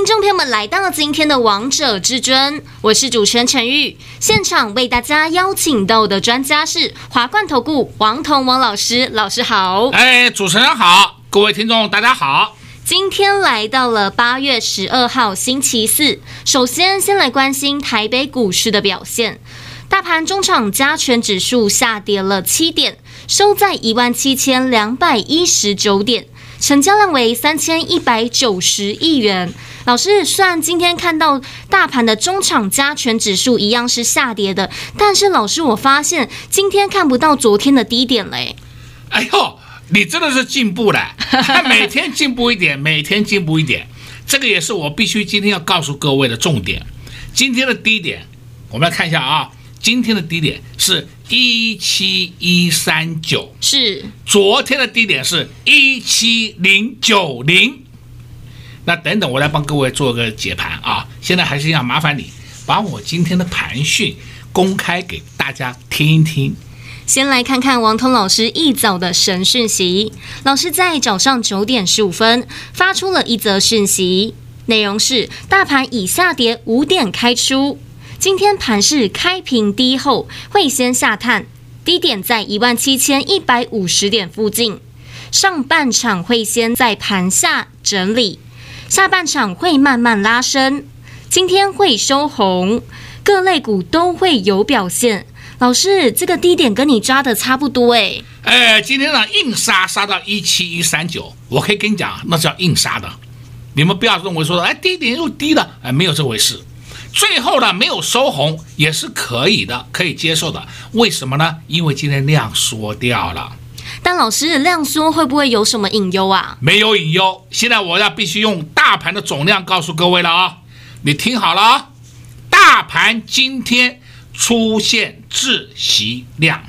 听众朋友们来到今天的《王者至尊》，我是主持人陈玉。现场为大家邀请到的专家是华冠投顾王彤王老师，老师好。哎，主持人好，各位听众大家好。今天来到了八月十二号星期四，首先先来关心台北股市的表现。大盘中场加权指数下跌了七点，收在一万七千两百一十九点，成交量为三千一百九十亿元。老师，虽然今天看到大盘的中场加权指数一样是下跌的，但是老师，我发现今天看不到昨天的低点嘞。哎呦！你真的是进步了，每天进步一点，每天进步一点，这个也是我必须今天要告诉各位的重点。今天的低点，我们来看一下啊，今天的低点是一七一三九，是昨天的低点是一七零九零。那等等，我来帮各位做个解盘啊。现在还是要麻烦你把我今天的盘讯公开给大家听一听。先来看看王彤老师一早的神讯息。老师在早上九点十五分发出了一则讯息，内容是：大盘已下跌五点开出，今天盘势开平低后会先下探，低点在一万七千一百五十点附近，上半场会先在盘下整理，下半场会慢慢拉升，今天会收红，各类股都会有表现。老师，这个低点跟你抓的差不多哎。哎，今天呢硬杀杀到一七一三九，我可以跟你讲，那是叫硬杀的。你们不要认为说，哎，低点又低了，哎，没有这回事。最后呢没有收红也是可以的，可以接受的。为什么呢？因为今天量缩掉了。但老师，量缩会不会有什么隐忧啊？没有隐忧。现在我要必须用大盘的总量告诉各位了啊，你听好了啊，大盘今天。出现窒息量，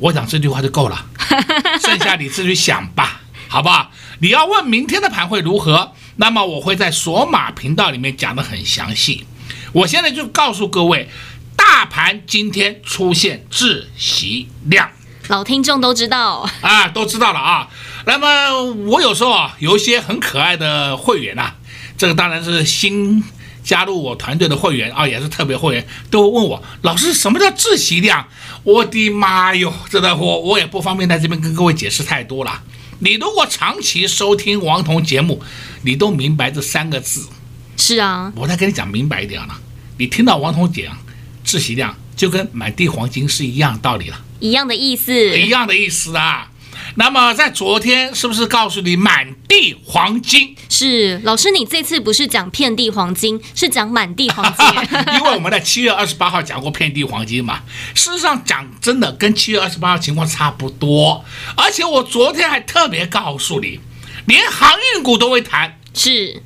我讲这句话就够了，剩下你自己想吧，好不好？你要问明天的盘会如何，那么我会在索马频道里面讲的很详细。我现在就告诉各位，大盘今天出现窒息量，老听众都知道啊，都知道了啊。那么我有时候啊，有一些很可爱的会员呐、啊，这个当然是新。加入我团队的会员啊，也是特别会员，都问我老师什么叫窒息量？我的妈哟，这的我我也不方便在这边跟各位解释太多了。你如果长期收听王彤节目，你都明白这三个字。是啊，我再跟你讲明白一点了。你听到王彤讲窒息量，就跟满地黄金是一样道理了，一样的意思，一样的意思啊。那么在昨天是不是告诉你满地黄金？是老师，你这次不是讲遍地黄金，是讲满地黄金。因为我们在七月二十八号讲过遍地黄金嘛。事实上讲真的，跟七月二十八号情况差不多。而且我昨天还特别告诉你，连航运股都会谈。是，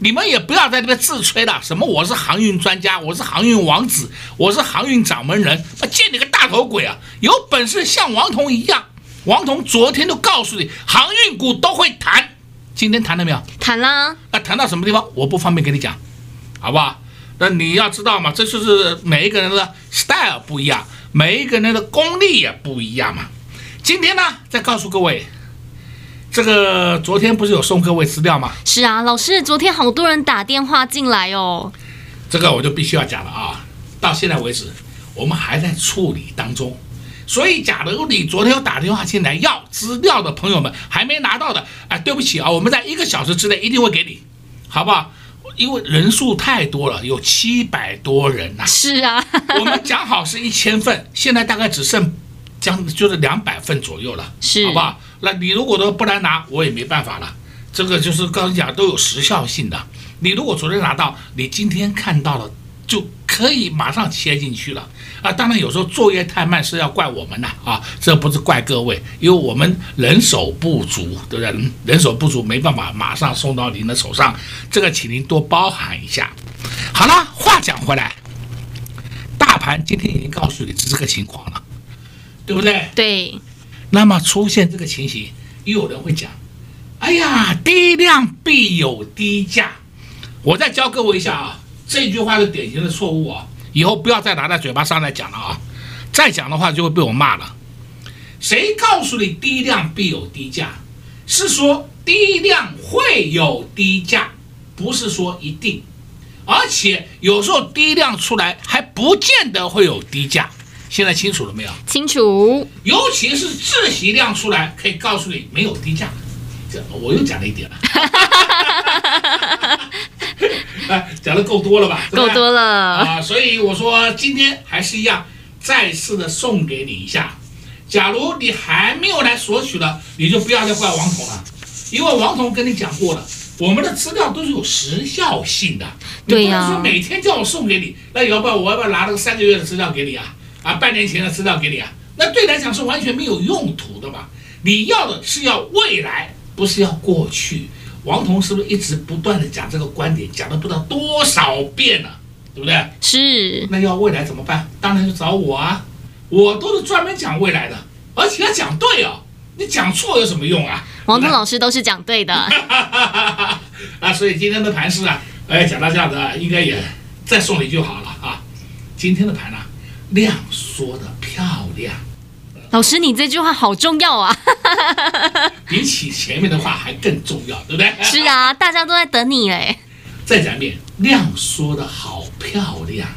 你们也不要在这边自吹了，什么我是航运专家，我是航运王子，我是航运掌门人，我见你个大头鬼啊！有本事像王彤一样。王彤昨天都告诉你，航运股都会谈，今天谈了没有？谈了。那谈到什么地方？我不方便跟你讲，好不好？那你要知道嘛，这就是每一个人的 style 不一样，每一个人的功力也不一样嘛。今天呢，再告诉各位，这个昨天不是有送各位资料吗？是啊，老师，昨天好多人打电话进来哦。这个我就必须要讲了啊，到现在为止，我们还在处理当中。所以，假如你昨天有打电话进来要资料的朋友们还没拿到的，哎，对不起啊，我们在一个小时之内一定会给你，好不好？因为人数太多了，有七百多人呐。是啊，我们讲好是一千份，现在大概只剩将就是两百份左右了，是，好不好？那你如果说不来拿，我也没办法了。这个就是告诉你讲都有时效性的。你如果昨天拿到，你今天看到了。就可以马上切进去了啊！当然有时候作业太慢是要怪我们呐啊，这不是怪各位，因为我们人手不足，对不对？人手不足没办法马上送到您的手上，这个请您多包涵一下。好了，话讲回来，大盘今天已经告诉你是这个情况了，对不对？对。那么出现这个情形，又有人会讲：“哎呀，低量必有低价。”我再教各位一下啊，这句话是典型的错误啊，以后不要再拿在嘴巴上来讲了啊，再讲的话就会被我骂了。谁告诉你低量必有低价？是说低量会有低价，不是说一定。而且有时候低量出来还不见得会有低价。现在清楚了没有？清楚。尤其是自习量出来，可以告诉你没有低价。这我又讲了一点了。哎，讲的够多了吧？够多了啊！所以我说今天还是一样，再次的送给你一下。假如你还没有来索取了，你就不要再怪王彤了，因为王彤跟你讲过了，我们的资料都是有时效性的。对呀。你不能说每天叫我送给你，那要不要我要不要拿那个三个月的资料给你啊？啊，半年前的资料给你啊？那对来讲是完全没有用途的嘛。你要的是要未来，不是要过去。王彤是不是一直不断的讲这个观点，讲了不知道多少遍了，对不对？是。那要未来怎么办？当然就找我啊，我都是专门讲未来的，而且要讲对哦。你讲错有什么用啊？王彤老师都是讲对的。啊，所以今天的盘是啊，哎，讲到这样子，应该也再送你就好了啊。今天的盘呢、啊，量说的漂亮。老师，你这句话好重要啊！比起前面的话还更重要，对不对？是啊，大家都在等你哎。再讲一遍，量说的好漂亮。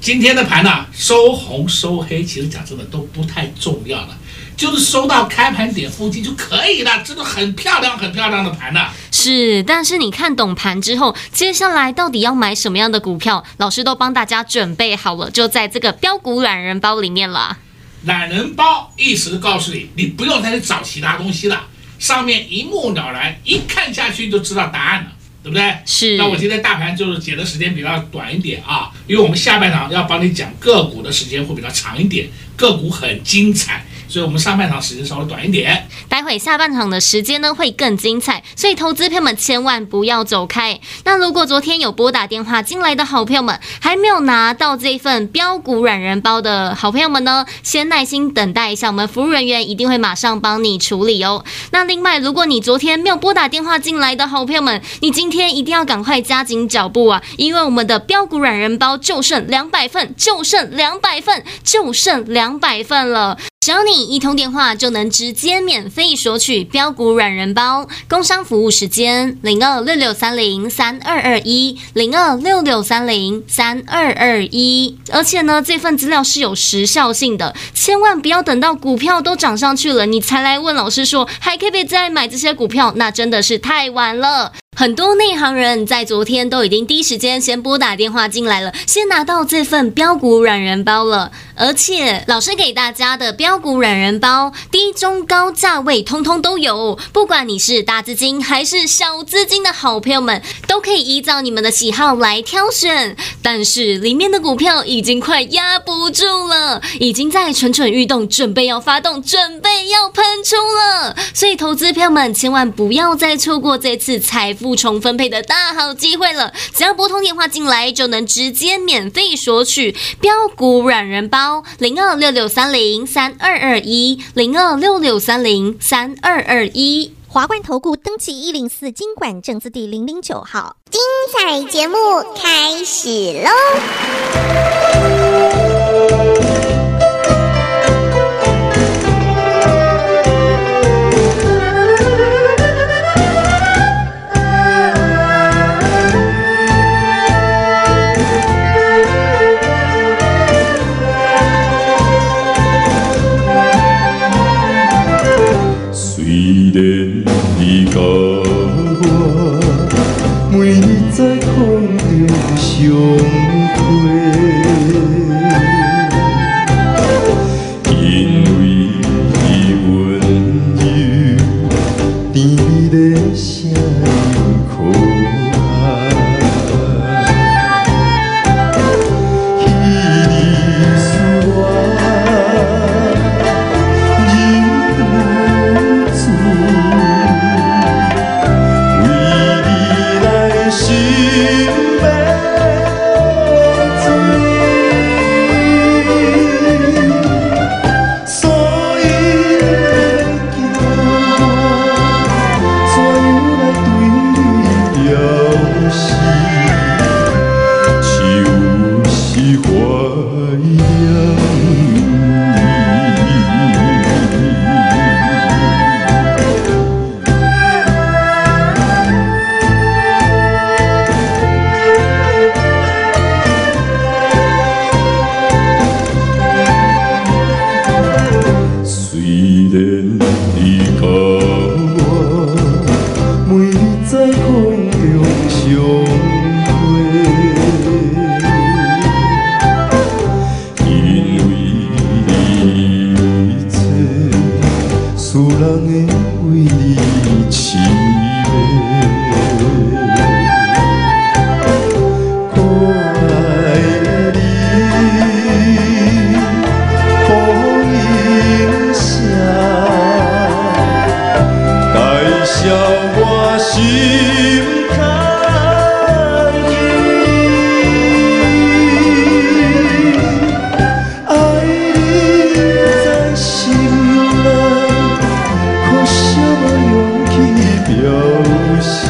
今天的盘呢、啊，收红收黑，其实讲真的都不太重要了，就是收到开盘点附近就可以了，真的很漂亮，很漂亮的盘呢。是，但是你看懂盘之后，接下来到底要买什么样的股票，老师都帮大家准备好了，就在这个标股懒人包里面了。懒人包意思告诉你，你不用再去找其他东西了，上面一目了然，一看下去就知道答案了，对不对？是。那我今天大盘就是解的时间比较短一点啊，因为我们下半场要帮你讲个股的时间会比较长一点，个股很精彩。所以，我们上半场时间稍微短一点，待会下半场的时间呢会更精彩，所以投资朋友们千万不要走开。那如果昨天有拨打电话进来的好朋友们，还没有拿到这份标股软人包的好朋友们呢，先耐心等待一下，我们服务人员一定会马上帮你处理哦。那另外，如果你昨天没有拨打电话进来的好朋友们，你今天一定要赶快加紧脚步啊，因为我们的标股软人包就剩两百份，就剩两百份，就剩两百份了。只要你一通电话就能直接免费索取标股软人包，工商服务时间零二六六三零三二二一零二六六三零三二二一，而且呢，这份资料是有时效性的，千万不要等到股票都涨上去了，你才来问老师说还可以再买这些股票，那真的是太晚了。很多内行人在昨天都已经第一时间先拨打电话进来了，先拿到这份标股软人包了。而且老师给大家的标股软人包，低、中、高价位通通都有。不管你是大资金还是小资金的好朋友们，都可以依照你们的喜好来挑选。但是里面的股票已经快压不住了，已经在蠢蠢欲动，准备要发动，准备要喷出了。所以投资朋友们千万不要再错过这次财富。不重分配的大好机会了，只要拨通电话进来，就能直接免费索取标股软人包，零二六六三零三二二一，零二六六三零三二二一。华冠投顾登记一零四经管证字第零零九号，精彩节目开始喽！甲我每日在看着伤。有些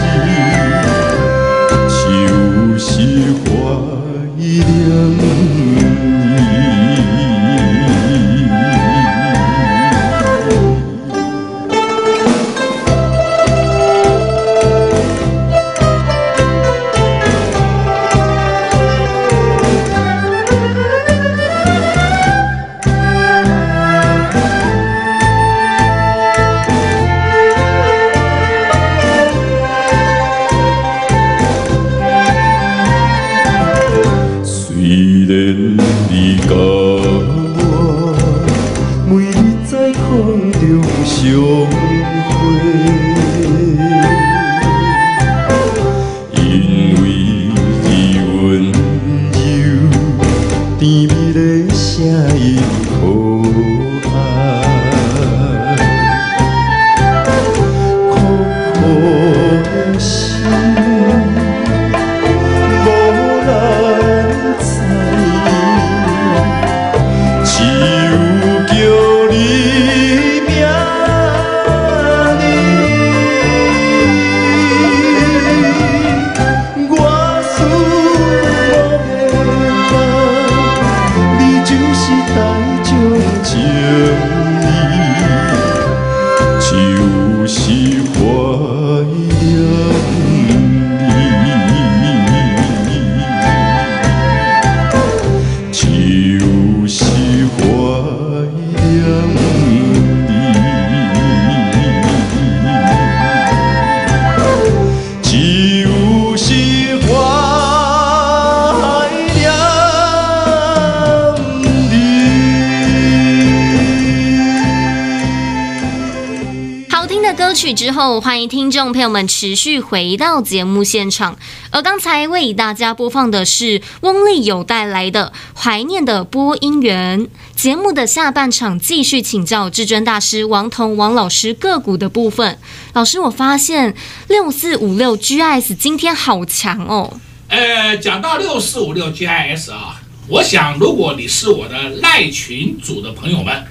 之后，欢迎听众朋友们持续回到节目现场。而刚才为大家播放的是翁立友带来的《怀念的播音员》。节目的下半场继续请教至尊大师王彤王老师个股的部分。老师，我发现六四五六 GIS 今天好强哦。呃，讲到六四五六 GIS 啊，我想如果你是我的赖群组的朋友们，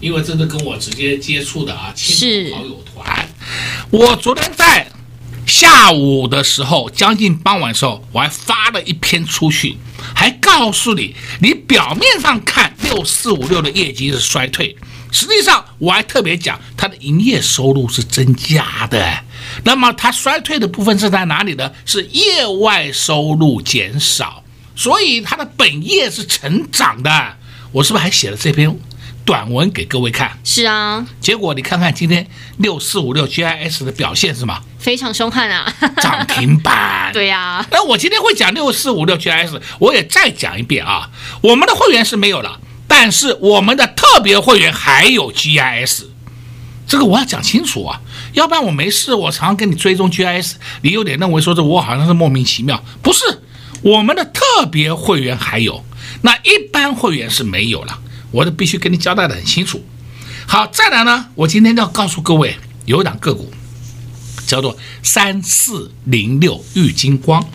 因为这是跟我直接接触的啊，亲朋好友团。我昨天在下午的时候，将近傍晚的时候，我还发了一篇出去，还告诉你，你表面上看六四五六的业绩是衰退，实际上我还特别讲它的营业收入是增加的。那么它衰退的部分是在哪里呢？是业外收入减少，所以它的本业是成长的。我是不是还写了这篇？短文给各位看，是啊，结果你看看今天六四五六 GIS 的表现是吗？非常凶悍啊，涨停板。对呀、啊，那我今天会讲六四五六 GIS，我也再讲一遍啊，我们的会员是没有了，但是我们的特别会员还有 GIS，这个我要讲清楚啊，要不然我没事，我常常跟你追踪 GIS，你有点认为说这我好像是莫名其妙，不是，我们的特别会员还有，那一般会员是没有了。我都必须跟你交代的很清楚。好，再来呢，我今天要告诉各位，有一档个股叫做三四零六玉金光。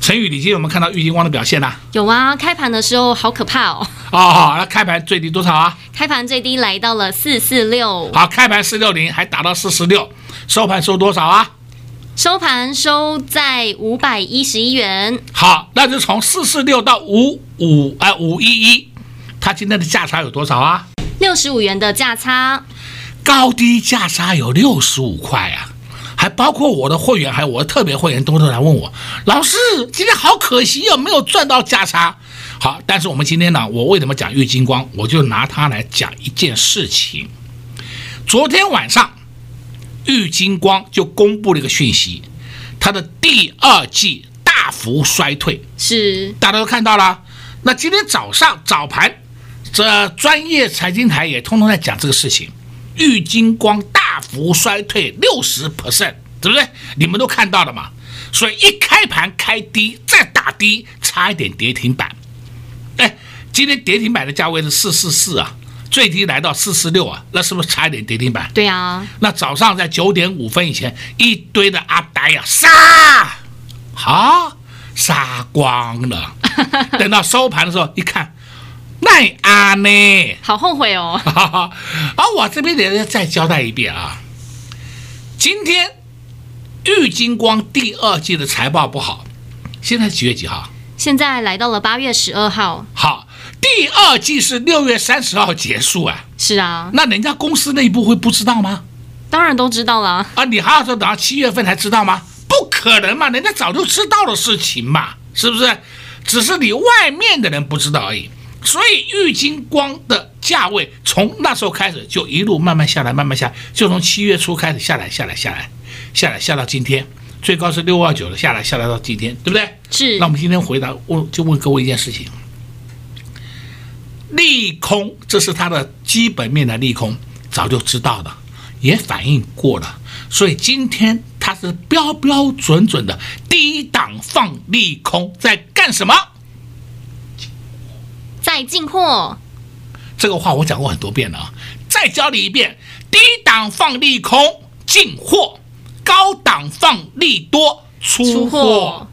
陈宇，你今天有没有看到玉金光的表现呢？有啊，开盘的时候好可怕哦。哦，那开盘最低多少啊？开盘最低来到了四四六。好，开盘四六零还打到四四六，收盘收多少啊？收盘收在五百一十一元。好，那就从四四六到五五啊五一一。它今天的价差有多少啊？六十五元的价差，高低价差有六十五块啊！还包括我的会员，还有我的特别会员，都都来问我，老师，今天好可惜哦没有赚到价差。好，但是我们今天呢，我为什么讲玉金光？我就拿它来讲一件事情。昨天晚上，玉金光就公布了一个讯息，它的第二季大幅衰退，是大家都看到了。那今天早上早盘。这专业财经台也通通在讲这个事情，玉金光大幅衰退六十 percent，对不对？你们都看到了嘛？所以一开盘开低再打低，差一点跌停板。哎，今天跌停板的价位是四四四啊，最低来到四四六啊，那是不是差一点跌停板？对啊。那早上在九点五分以前，一堆的阿呆啊杀，好杀光了。等到收盘的时候一看。奈阿呢？好后悔哦！啊，我这边得再交代一遍啊。今天玉金光第二季的财报不好，现在几月几号？现在来到了八月十二号。好，第二季是六月三十号结束啊。是啊。那人家公司内部会不知道吗？当然都知道了。啊，你还要说等到七月份才知道吗？不可能嘛，人家早就知道的事情嘛，是不是？只是你外面的人不知道而已。所以玉金光的价位从那时候开始就一路慢慢下来，慢慢下，就从七月初开始下来，下来，下来，下来，下到今天，最高是六二九的，下来下来到今天，对不对？是那我们今天回答问，就问各位一件事情：利空，这是它的基本面的利空，早就知道的，也反应过了，所以今天它是标标准准的低档放利空，在干什么？在进货。这个话我讲过很多遍了啊，再教你一遍：低档放利空进货，高档放利多出货。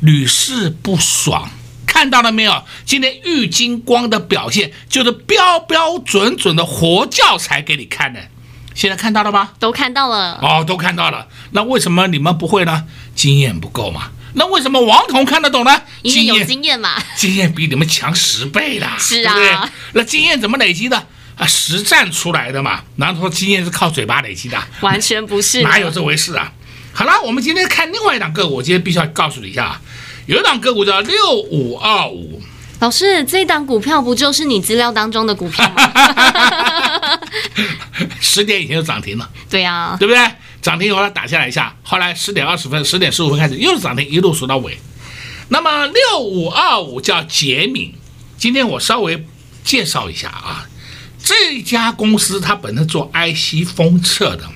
屡试不爽，看到了没有？今天玉金光的表现就是标标准准的活教材给你看的，现在看到了吗？都看到了哦，都看到了。那为什么你们不会呢？经验不够嘛。那为什么王彤看得懂呢？因为有经验嘛，经验比你们强十倍啦。是啊，对不对？那经验怎么累积的啊？实战出来的嘛。然后说经验是靠嘴巴累积的，完全不是，哪有这回事啊？好了，我们今天看另外一档个股，我今天必须要告诉你一下，有一档个股叫六五二五。老师，这档股票不就是你资料当中的股票吗？十点以前就涨停了。对呀、啊，对不对？涨停以后它打下来一下，后来十点二十分、十点十五分开始又是涨停，一路数到尾。那么六五二五叫杰敏，今天我稍微介绍一下啊，这家公司它本身做 IC 封测的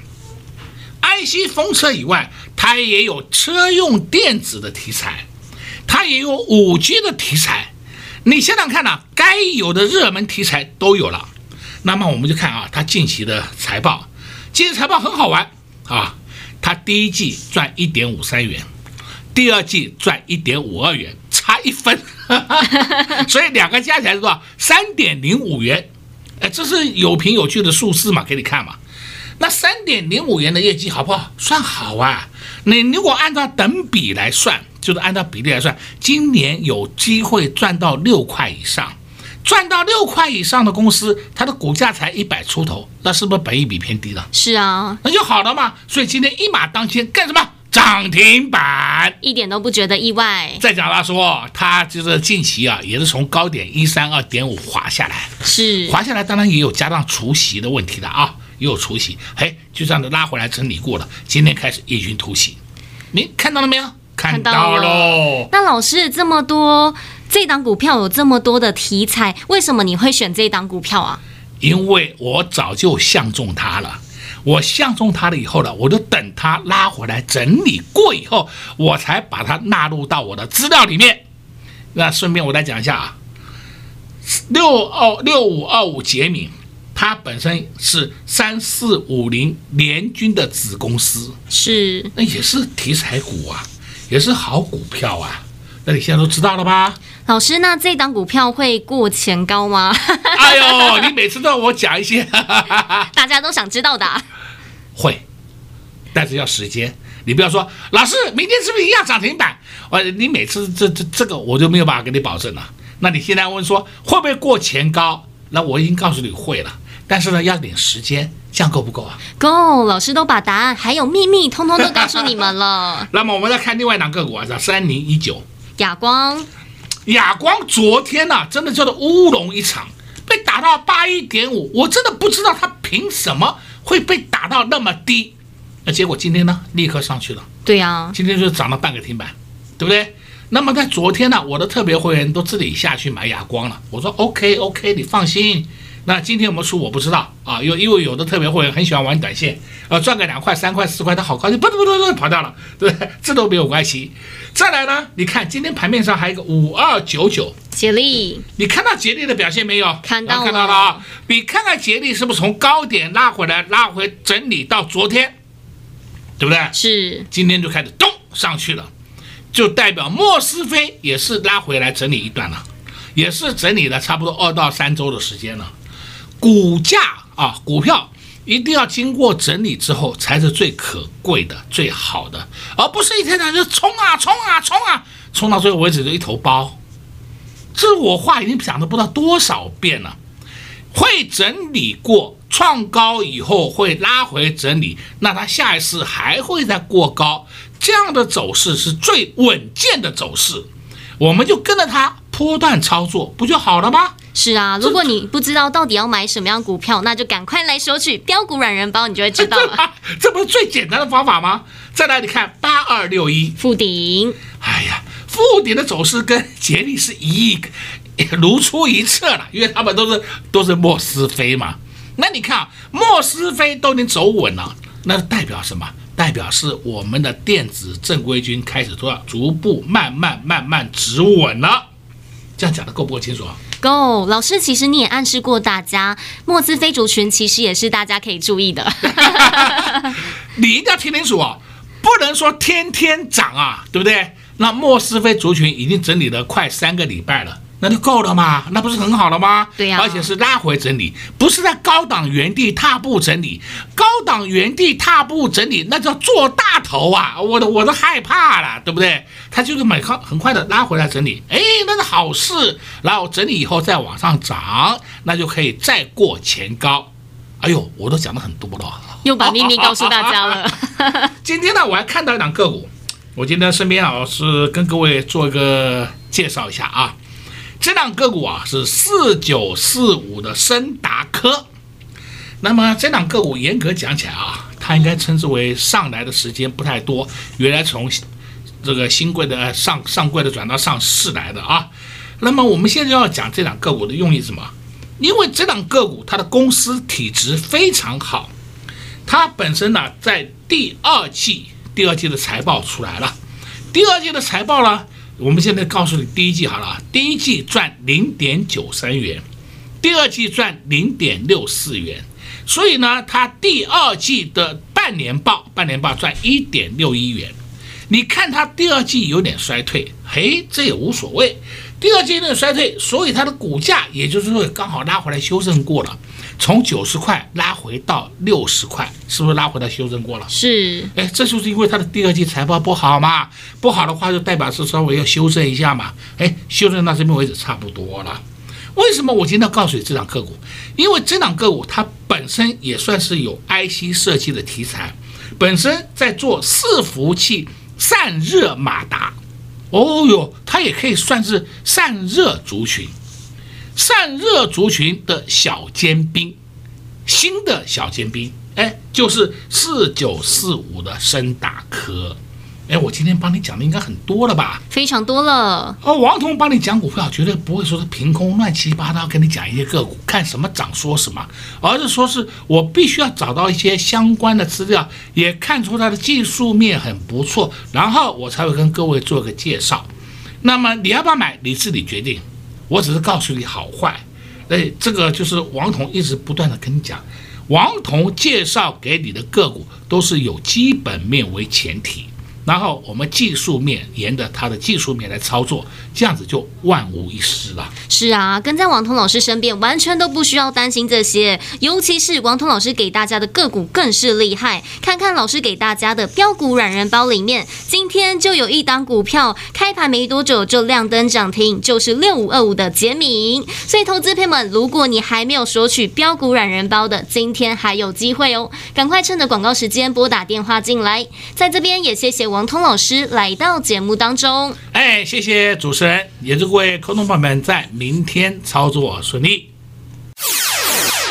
，IC 封测以外，它也有车用电子的题材，它也有五 G 的题材。你想想看呐、该有的热门题材都有了。那么我们就看啊，它近期的财报，近期财报很好玩。啊，它第一季赚一点五三元，第二季赚一点五二元，差一分，所以两个加起来是多少？三点零五元，哎，这是有凭有据的数字嘛，给你看嘛。那三点零五元的业绩好不好？算好啊。你如果按照等比来算，就是按照比例来算，今年有机会赚到六块以上。赚到六块以上的公司，它的股价才一百出头，那是不是本益比偏低了？是啊，那就好了嘛。所以今天一马当先干什么？涨停板，一点都不觉得意外。再讲他说，他就是近期啊，也是从高点一三二点五滑下来，是滑下来，当然也有加上除息的问题的啊，也有除息，嘿，就这样子拉回来整理过了，今天开始异军突起，你看到了没有？看到喽。那老师这么多。这档股票有这么多的题材，为什么你会选这档股票啊？因为我早就相中它了，我相中它了以后呢，我就等它拉回来整理过以后，我才把它纳入到我的资料里面。那顺便我再讲一下啊，六二六五二五杰敏，它本身是三四五零联军的子公司，是，那也是题材股啊，也是好股票啊。那你现在都知道了吧？老师，那这档股票会过前高吗？哎呦，你每次都要我讲一些，大家都想知道的。会，但是要时间。你不要说，老师明天是不是一样涨停板？我你每次这这这个我就没有办法给你保证了。那你现在问说会不会过前高？那我已经告诉你会了，但是呢要点时间，这样够不够啊？够，老师都把答案还有秘密通通都告诉你们了。那么我们再看另外一档个股啊，叫三零一九。亚光，亚光昨天呐、啊，真的叫做乌龙一场，被打到八一点五，我真的不知道他凭什么会被打到那么低，那结果今天呢，立刻上去了。对呀、啊，今天就涨了半个停板，对不对？那么在昨天呢、啊，我的特别会员都自己下去买亚光了，我说 OK OK，你放心。那今天我们说我不知道啊，因因为有的特别会员很喜欢玩短线，呃，赚个两块、三块、四块，他好高兴，不不不不跑掉了，对不对？这都没有关系。再来呢，你看今天盘面上还有一个五二九九杰力，你看到杰力的表现没有？看到了，看到了啊！你看看杰力是不是从高点拉回来，拉回整理到昨天，对不对？是。今天就开始咚上去了，就代表莫斯菲也是拉回来整理一段了，也是整理了差不多二到三周的时间了。股价啊，股票一定要经过整理之后才是最可贵的、最好的，而不是一天天就冲啊冲啊冲啊，冲到最后为止就一头包。这我话已经讲了不知道多少遍了。会整理过创高以后会拉回整理，那它下一次还会再过高，这样的走势是最稳健的走势。我们就跟着它波段操作，不就好了吗？是啊，如果你不知道到底要买什么样股票，那就赶快来索取标股软人包，你就会知道了。这不是最简单的方法吗？再来，你看八二六一富鼎，哎呀，富鼎的走势跟杰力是一如出一辙了，因为他们都是都是莫斯菲嘛。那你看啊，莫斯菲都能走稳了，那代表什么？代表是我们的电子正规军开始都要逐步慢慢慢慢止稳了。这样讲的够不够清楚啊？够，老师，其实你也暗示过大家，莫兹菲族群其实也是大家可以注意的。你一定要听清楚啊，不能说天天涨啊，对不对？那莫斯菲族群已经整理了快三个礼拜了。那就够了嘛，那不是很好了吗？对呀、啊，而且是拉回整理，不是在高档原地踏步整理。高档原地踏步整理，那叫做大头啊！我都我都害怕了，对不对？他就是买很很快的拉回来整理，哎，那是好事。然后整理以后再往上涨，那就可以再过前高。哎呦，我都讲的很多了，又把秘密告诉大家了。今天呢，我还看到一档个股，我今天身边啊是跟各位做一个介绍一下啊。这档个股啊是四九四五的升达科，那么这档个股严格讲起来啊，它应该称之为上来的时间不太多，原来从这个新贵的上上柜的转到上市来的啊。那么我们现在要讲这档个股的用意什么？因为这档个股它的公司体质非常好，它本身呢在第二季第二季的财报出来了，第二季的财报呢。我们现在告诉你，第一季好了，第一季赚零点九三元，第二季赚零点六四元，所以呢，它第二季的半年报，半年报赚一点六一元。你看它第二季有点衰退，嘿，这也无所谓。第二季有点衰退，所以它的股价也就是说刚好拉回来修正过了。从九十块拉回到六十块，是不是拉回来修正过了？是，哎，这就是因为它的第二季财报不好嘛，不好的话就代表是稍微要修正一下嘛，哎，修正到这边为止差不多了。为什么我今天要告诉你这档个股？因为这档个股它本身也算是有 IC 设计的题材，本身在做伺服器散热马达，哦哟，它也可以算是散热族群。散热族群的小尖兵，新的小尖兵，哎，就是四九四五的深达科，哎，我今天帮你讲的应该很多了吧？非常多了。哦，王彤帮你讲股票，绝对不会说是凭空乱七八糟跟你讲一些个股，看什么涨说什么，而是说是我必须要找到一些相关的资料，也看出它的技术面很不错，然后我才会跟各位做个介绍。那么你要不要买，你自己决定。我只是告诉你好坏，哎，这个就是王彤一直不断的跟你讲，王彤介绍给你的个股都是有基本面为前提。然后我们技术面沿着它的技术面来操作，这样子就万无一失了。是啊，跟在王彤老师身边，完全都不需要担心这些。尤其是王彤老师给大家的个股更是厉害。看看老师给大家的标股软人包里面，今天就有一档股票开盘没多久就亮灯涨停，就是六五二五的杰明。所以投资朋友们，如果你还没有索取标股软人包的，今天还有机会哦，赶快趁着广告时间拨打电话进来。在这边也谢谢。王通老师来到节目当中，哎，谢谢主持人，也祝各位观众朋友们在明天操作顺利。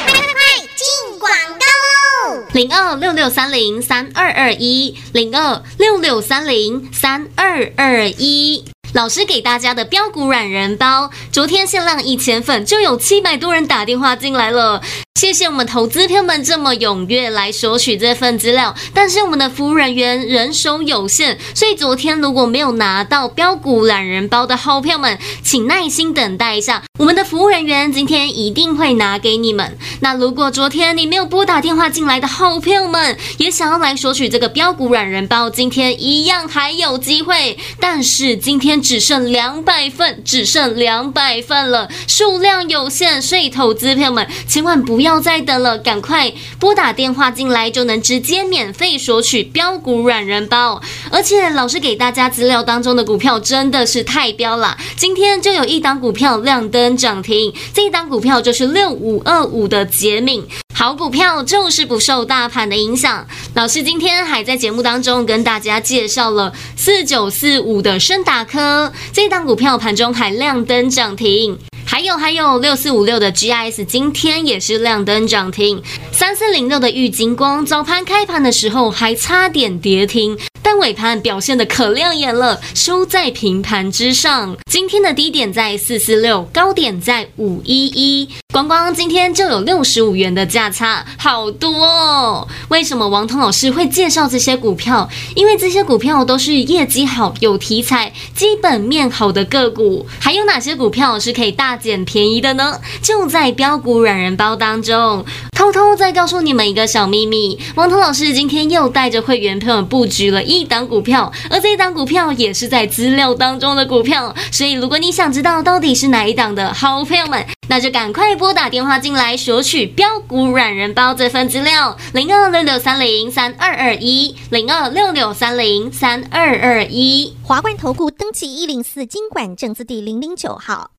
快快快进广告喽！零二六六三零三二二一，零二六六三零三二二一。老师给大家的标股软人包，昨天限量一千份，就有七百多人打电话进来了。谢谢我们投资朋友们这么踊跃来索取这份资料，但是我们的服务人员人手有限，所以昨天如果没有拿到标股懒人包的好朋友们，请耐心等待一下，我们的服务人员今天一定会拿给你们。那如果昨天你没有拨打电话进来的好朋友们，也想要来索取这个标股懒人包，今天一样还有机会，但是今天只剩两百份，只剩两百份了，数量有限，所以投资朋友们千万不要。不要再等了，赶快拨打电话进来，就能直接免费索取标股软人包。而且老师给大家资料当中的股票真的是太标了，今天就有一档股票亮灯涨停，这一档股票就是六五二五的杰敏，好股票就是不受大盘的影响。老师今天还在节目当中跟大家介绍了四九四五的升达科，这档股票盘中还亮灯涨停。还有还有六四五六的 GIS 今天也是亮灯涨停，三四零六的玉金光早盘开盘的时候还差点跌停。但尾盘表现的可亮眼了，收在平盘之上。今天的低点在四四六，高点在五一一，光光今天就有六十五元的价差，好多哦。为什么王彤老师会介绍这些股票？因为这些股票都是业绩好、有题材、基本面好的个股。还有哪些股票是可以大捡便宜的呢？就在标股软人包当中。偷偷再告诉你们一个小秘密，王彤老师今天又带着会员朋友布局了一。一档股票，而这一档股票也是在资料当中的股票，所以如果你想知道到底是哪一档的好朋友们，那就赶快拨打电话进来索取标股软人包这份资料，零二六六三零三二二一，零二六六三零三二二一，华冠投顾登记一零四金管证字第零零九号。